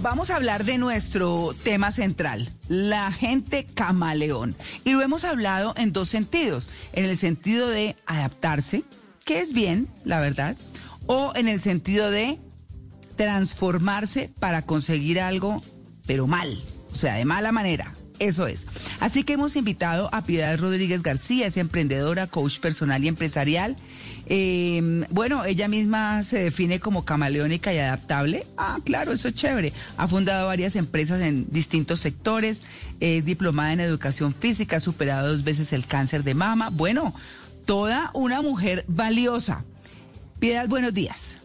Vamos a hablar de nuestro tema central, la gente camaleón. Y lo hemos hablado en dos sentidos, en el sentido de adaptarse, que es bien, la verdad, o en el sentido de transformarse para conseguir algo, pero mal, o sea, de mala manera. Eso es. Así que hemos invitado a Piedad Rodríguez García, es emprendedora, coach personal y empresarial. Eh, bueno, ella misma se define como camaleónica y adaptable. Ah, claro, eso es chévere. Ha fundado varias empresas en distintos sectores, es diplomada en educación física, ha superado dos veces el cáncer de mama. Bueno, toda una mujer valiosa. Piedad, buenos días.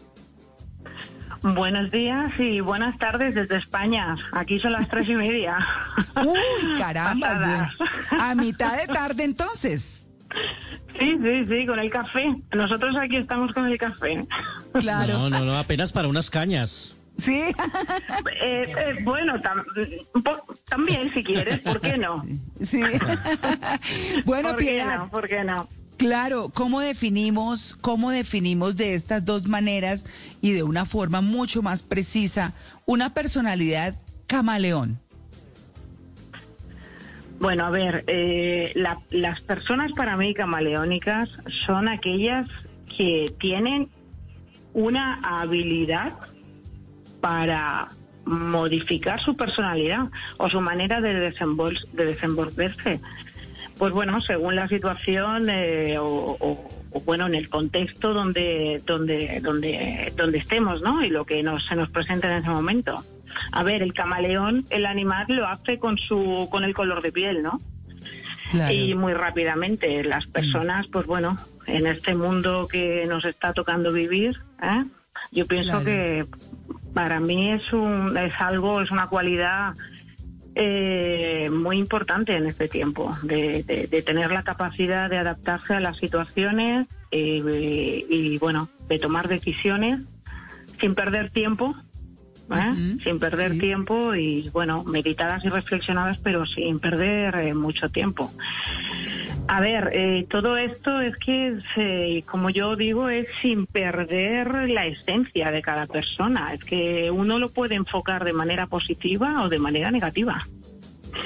Buenos días y buenas tardes desde España. Aquí son las tres y media. Uy, caramba. A mitad de tarde entonces. Sí, sí, sí, con el café. Nosotros aquí estamos con el café. Claro. No, no, no, apenas para unas cañas. Sí. Eh, eh, bueno, también si quieres, ¿por qué no? Sí. bueno, ¿Por qué no? ¿Por qué no? Claro, ¿cómo definimos, cómo definimos de estas dos maneras y de una forma mucho más precisa una personalidad camaleón? Bueno, a ver, eh, las personas para mí camaleónicas son aquellas que tienen una habilidad para modificar su personalidad o su manera de, de desenvolverse pues bueno, según la situación eh, o, bueno, en el contexto donde, donde, donde, donde estemos, ¿no? Y lo que nos, se nos presenta en ese momento. A ver, el camaleón, el animal lo hace con su, con el color de piel, ¿no? Y muy rápidamente las personas, pues bueno, en este mundo que nos está tocando vivir, ¿eh? yo pienso que para mí es un, es algo, es una cualidad eh, muy importante en este tiempo, de, tener la capacidad de adaptarse a las situaciones eh, y, bueno, de tomar decisiones sin perder tiempo, ¿eh? sin perder tiempo y, bueno, meditadas y reflexionadas, pero sin perder eh, mucho tiempo. A ver, eh, todo esto es que, como yo digo, es sin perder la esencia de cada persona. Es que uno lo puede enfocar de manera positiva o de manera negativa.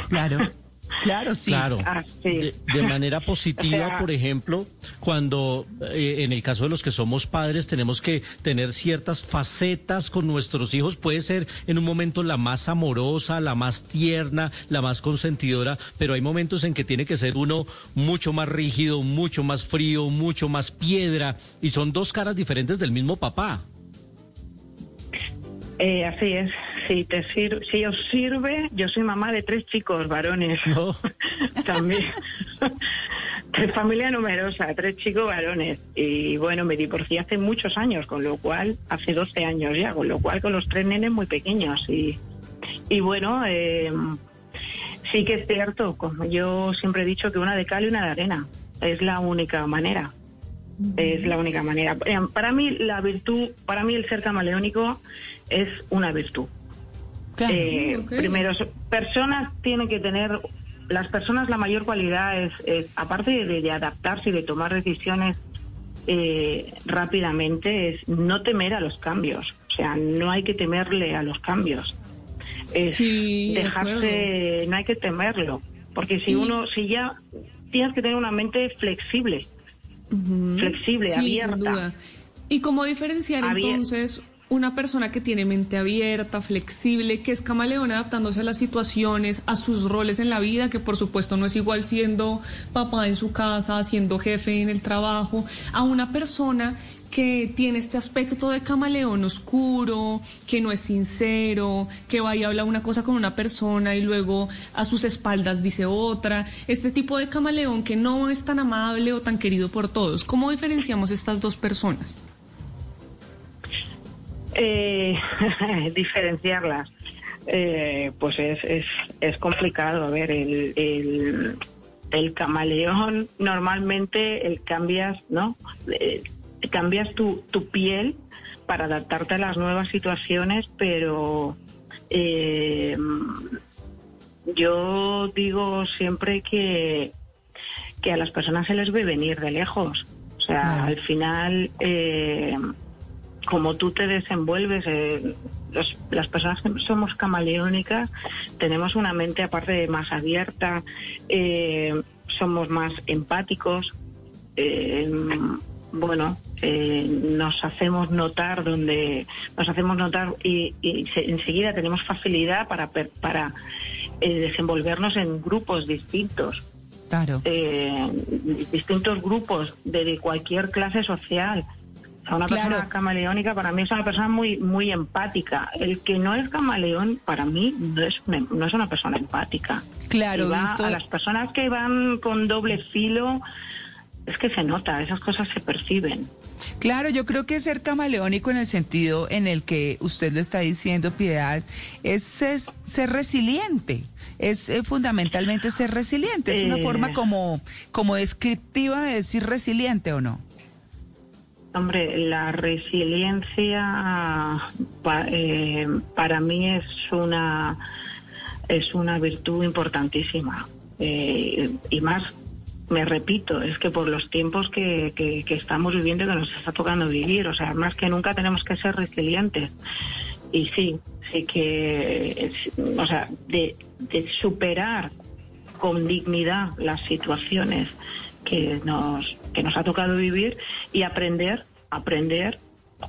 Claro. Claro, sí. Claro. Ah, de, manera positiva, por ejemplo, cuando eh, en el caso de los que somos padres tenemos que tener ciertas facetas con nuestros hijos, puede ser en un momento la más amorosa, la más tierna, la más consentidora, pero hay momentos en que tiene que ser uno mucho más rígido, mucho más frío, mucho más piedra, y son dos caras diferentes del mismo papá. Eh, así es. Si te sirve, si os sirve, yo soy mamá de tres chicos varones. También. de familia numerosa, tres chicos varones. Y bueno, me divorcié hace muchos años, con lo cual, hace 12 años ya, con lo cual con los tres nenes muy pequeños. Y, y bueno, eh, sí que es cierto, como yo siempre he dicho, que una de cal y una de arena. Es la única manera. Es la única manera. Eh, para mí la virtud, para mí el ser camaleónico es una virtud. Eh, primero, personas tienen que tener, las personas la mayor cualidad es, aparte de, adaptarse y de tomar decisiones eh, rápidamente, es no temer a los cambios. O sea, no hay que temerle a los cambios. Es dejarse, no hay que temerlo. Porque si uno, si ya tienes que tener una mente flexible, flexible, abierta. ¿Y cómo diferenciar entonces una persona que tiene mente abierta, flexible, que es camaleón adaptándose a las situaciones, a sus roles en la vida, que por supuesto no es igual siendo papá en su casa, siendo jefe en el trabajo, a una persona que tiene este aspecto de camaleón oscuro, que no es sincero, que va y habla una cosa con una persona y luego a sus espaldas dice otra, este tipo de camaleón que no es tan amable o tan querido por todos. ¿Cómo diferenciamos estas dos personas? Eh, diferenciarlas. Eh, pues es, es, complicado. A ver, el, el, el camaleón normalmente el cambias, ¿no? Eh, cambias tu, tu piel para adaptarte a las nuevas situaciones, pero eh, yo digo siempre que, que a las personas se les ve venir de lejos. O sea, al final eh, como tú te desenvuelves, eh, las personas que somos camaleónicas tenemos una mente aparte más abierta, somos más empáticos, eh, bueno, nos hacemos notar donde nos hacemos notar y, enseguida tenemos facilidad para para desenvolvernos en grupos distintos. Claro. distintos grupos de cualquier clase social una persona camaleónica para mí es una persona muy muy empática. El que no es camaleón para mí no es una, no es una persona empática. Claro, A las personas que van con doble filo es que se nota, esas cosas se perciben. Claro, yo creo que ser camaleónico en el sentido en el que usted lo está diciendo, Piedad, es, ser resiliente. Es eh, fundamentalmente ser resiliente. Es una forma eh. como, como descriptiva de decir resiliente o no. Hombre, la resiliencia eh, para mí es una es una virtud importantísima eh, y más me repito, es que por los tiempos que, que, estamos viviendo, que nos está tocando vivir, o sea, más que nunca tenemos que ser resilientes. Y sí, sí que, o sea, de, de superar con dignidad las situaciones que nos, que nos ha tocado vivir y aprender, aprender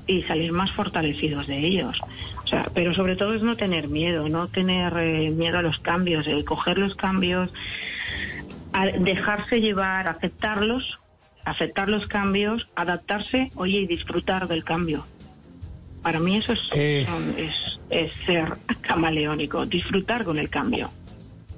y salir más fortalecidos de ellos. O sea, pero sobre todo es no tener miedo, no tener eh, miedo a los cambios, el coger los cambios, dejarse llevar, aceptarlos, aceptar los cambios, adaptarse, oye, y disfrutar del cambio. Para mí eso es, eh. es, ser camaleónico, disfrutar con el cambio.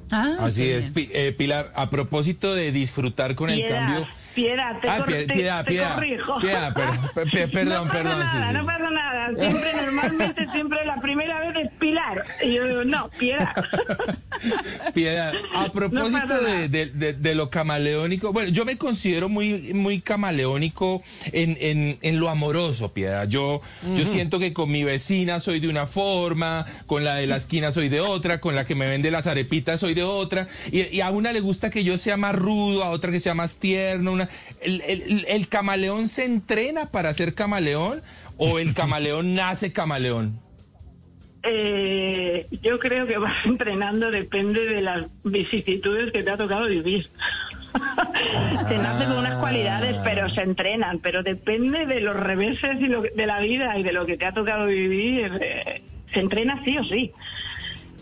Ah, Así es, eh, Pilar. A propósito de disfrutar con el cambio, Piedad, te, ah, piedad, piedad, corrijo. Piedad, perdón, perdón. No pasa nada, no pasa nada. Siempre, normalmente, siempre la primera vez es Pilar. Y yo digo, no, piedad. Piedad, a propósito de, de, de, lo camaleónico, bueno, yo me considero muy, muy camaleónico en, en, en lo amoroso, Piedad. Yo, yo siento que con mi vecina soy de una forma, con la de la esquina soy de otra, con la que me vende las arepitas soy de otra, y, y a una le gusta que yo sea más rudo, a otra que sea más tierno, una ¿El, camaleón se entrena para ser camaleón o el camaleón nace camaleón? Eh, yo creo que vas entrenando depende de las vicisitudes que te ha tocado vivir. se nace con unas cualidades, pero se entrenan, pero depende de los reveses y de la vida y de lo que te ha tocado vivir. Eh, se entrena sí o sí.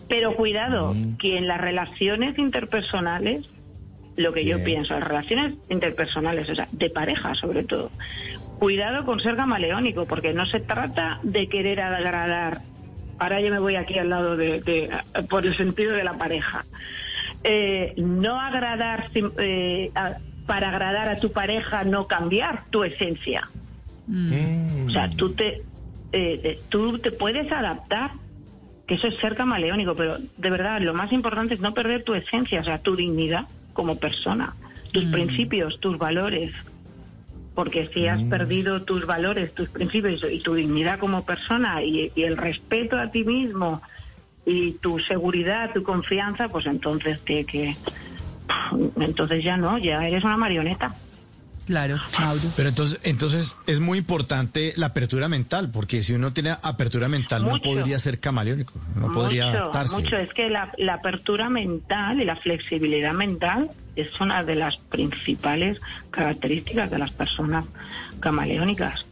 Pero cuidado, mm. que en las relaciones interpersonales lo que yo pienso, las relaciones interpersonales, o sea, de pareja sobre todo. Cuidado con ser camaleónico, porque no se trata de querer agradar. Ahora yo me voy aquí al lado de, por el sentido de la pareja. Eh, no agradar eh, para agradar a tu pareja, no cambiar tu esencia. Mm. O sea, tú te, eh, tú te puedes adaptar, que eso es ser camaleónico, pero de verdad lo más importante es no perder tu esencia, o sea, tu dignidad como persona, tus mm. principios, tus valores. Porque si has mm. perdido tus valores, tus principios y tu dignidad como persona y, el respeto a ti mismo y tu seguridad, tu confianza, pues entonces que, que entonces ya no, ya eres una marioneta. Claro, Mauro. Pero entonces, entonces es muy importante la apertura mental, porque si uno tiene apertura mental no podría ser camaleónico, no podría adaptarse. Mucho, es que la, la apertura mental y la flexibilidad mental es una de las principales características de las personas camaleónicas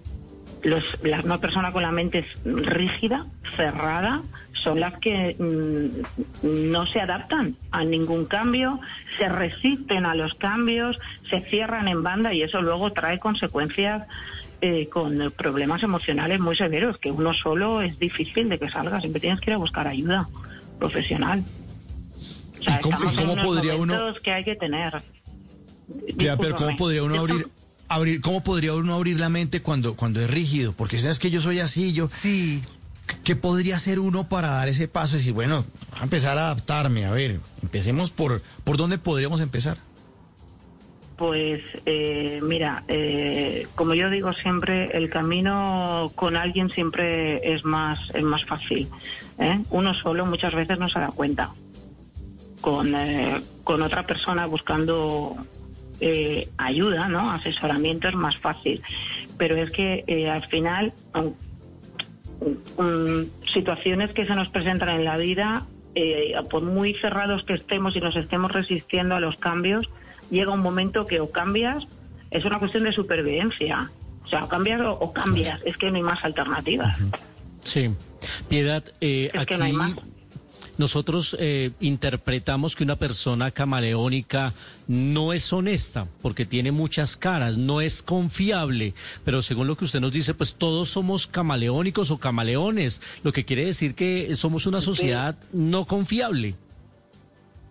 los, la, una persona con la mente rígida, cerrada, son las que mm, no se adaptan a ningún cambio, se resisten a los cambios, se cierran en banda y eso luego trae consecuencias eh, con problemas emocionales muy severos, que uno solo es difícil de que salga, siempre tienes que ir a buscar ayuda profesional. cómo, podría uno... que hay que tener. pero ¿cómo podría uno abrir abrir, ¿cómo podría uno abrir la mente cuando, cuando es rígido? Porque sabes que yo soy así, yo... Sí. ¿Qué podría hacer uno para dar ese paso y decir, bueno, a empezar a adaptarme? A ver, empecemos por, ¿por dónde podríamos empezar? Pues eh, mira, eh, como yo digo siempre, el camino con alguien siempre es más, es más fácil. ¿eh? Uno solo muchas veces no se da cuenta. Con, con otra persona buscando ayuda, ¿no? Asesoramiento es más fácil. Pero es que al final, situaciones que se nos presentan en la vida, eh, por muy cerrados que estemos y nos estemos resistiendo a los cambios, llega un momento que o cambias, es una cuestión de supervivencia. O sea, o cambias o, cambias, es que no hay más alternativas. Sí. Piedad, eh, aquí nosotros eh, interpretamos que una persona camaleónica no es honesta porque tiene muchas caras, no es confiable, pero según lo que usted nos dice, pues todos somos camaleónicos o camaleones, lo que quiere decir que somos una sociedad no confiable.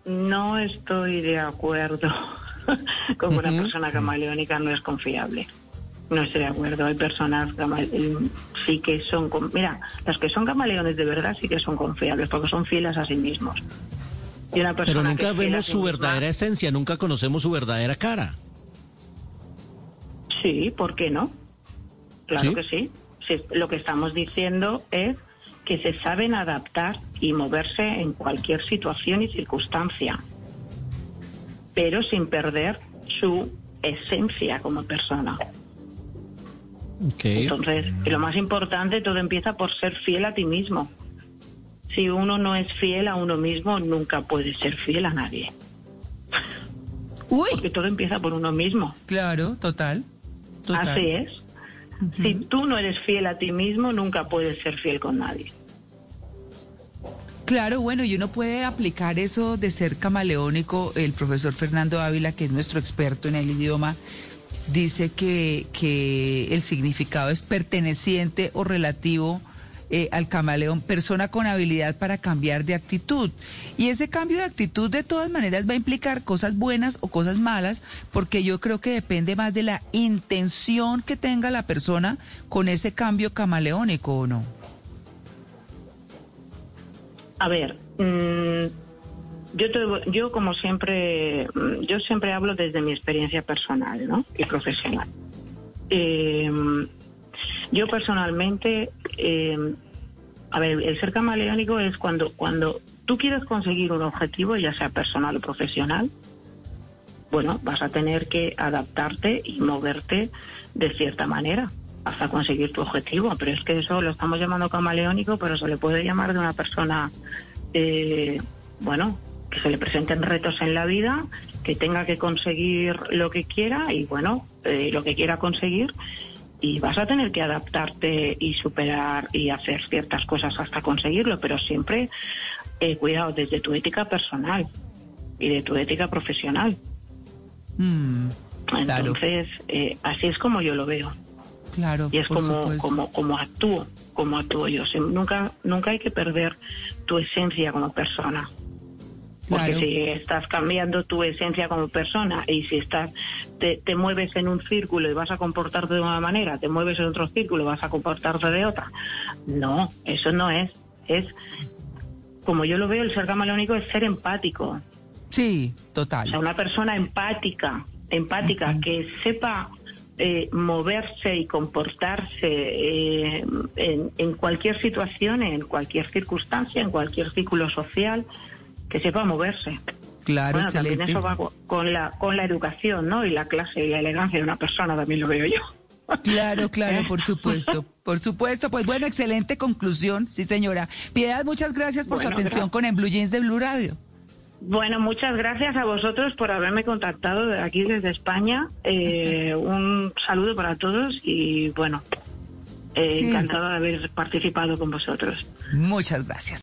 No estoy de acuerdo con una persona camaleónica no es confiable. No estoy de acuerdo. Hay personas sí que son. Mira, las que son camaleones de verdad sí que son confiables porque son fieles a sí mismos. Y una persona Pero nunca vemos su verdadera esencia, nunca conocemos su verdadera cara. Sí, ¿por qué no? Claro que sí. Lo que estamos diciendo es que se saben adaptar y moverse en cualquier situación y circunstancia, pero sin perder su esencia como persona. Entonces, lo más importante, todo empieza por ser fiel a ti mismo. Si uno no es fiel a uno mismo, nunca puede ser fiel a nadie. Uy. Porque todo empieza por uno mismo. Claro, total. Así es. Si tú no eres fiel a ti mismo, nunca puedes ser fiel con nadie. Claro, bueno, y uno puede aplicar eso de ser camaleónico. El profesor Fernando Ávila, que es nuestro experto en el idioma, dice que, que el significado es perteneciente o relativo eh, al camaleón, persona con habilidad para cambiar de actitud. Y ese cambio de actitud de todas maneras va a implicar cosas buenas o cosas malas, porque yo creo que depende más de la intención que tenga la persona con ese cambio camaleónico o no. A ver, mm, yo, yo como siempre, mm, yo siempre hablo desde mi experiencia personal ¿no? y profesional. Em, yo personalmente, em, a ver, el ser camaleónico es cuando, cuando tú quieres conseguir un objetivo, ya sea personal o profesional, bueno, vas a tener que adaptarte y moverte de cierta manera hasta conseguir tu objetivo. Pero es que eso lo estamos llamando camaleónico, pero se le puede llamar de una persona, eh, bueno, que se le presenten retos en la vida, que tenga que conseguir lo que quiera y bueno, eh, lo que quiera conseguir y vas a tener que adaptarte y superar y hacer ciertas cosas hasta conseguirlo, pero siempre eh, cuidado desde tu ética personal y de tu ética profesional. Mm, Entonces, eh, así es como yo lo veo. Claro. Y es como, como, como actúo, como actúo yo. nunca, nunca hay que perder tu esencia como persona. Porque si estás cambiando tu esencia como persona y si estás te, te, mueves en un círculo y vas a comportarte de una manera, te mueves en otro círculo y vas a comportarte de otra. No, eso no es. Es, como yo lo veo, el ser camaleónico es ser empático. Sí, total. O sea, una persona empática, empática, que sepa eh, moverse y comportarse eh, en, en cualquier situación, en cualquier circunstancia, en cualquier círculo social que sepa moverse. Claro, bueno, también eso va con la, con la educación, ¿no? Y la clase y la elegancia de una persona, también lo veo yo. Claro, claro, por supuesto, por supuesto. Pues bueno, excelente conclusión, sí señora. Piedad, muchas gracias por su atención con En Blue Jeans de Blue Radio. Bueno, muchas gracias a vosotros por haberme contactado de aquí desde España. Eh, un saludo para todos y bueno, eh, encantado de haber participado con vosotros. Muchas gracias.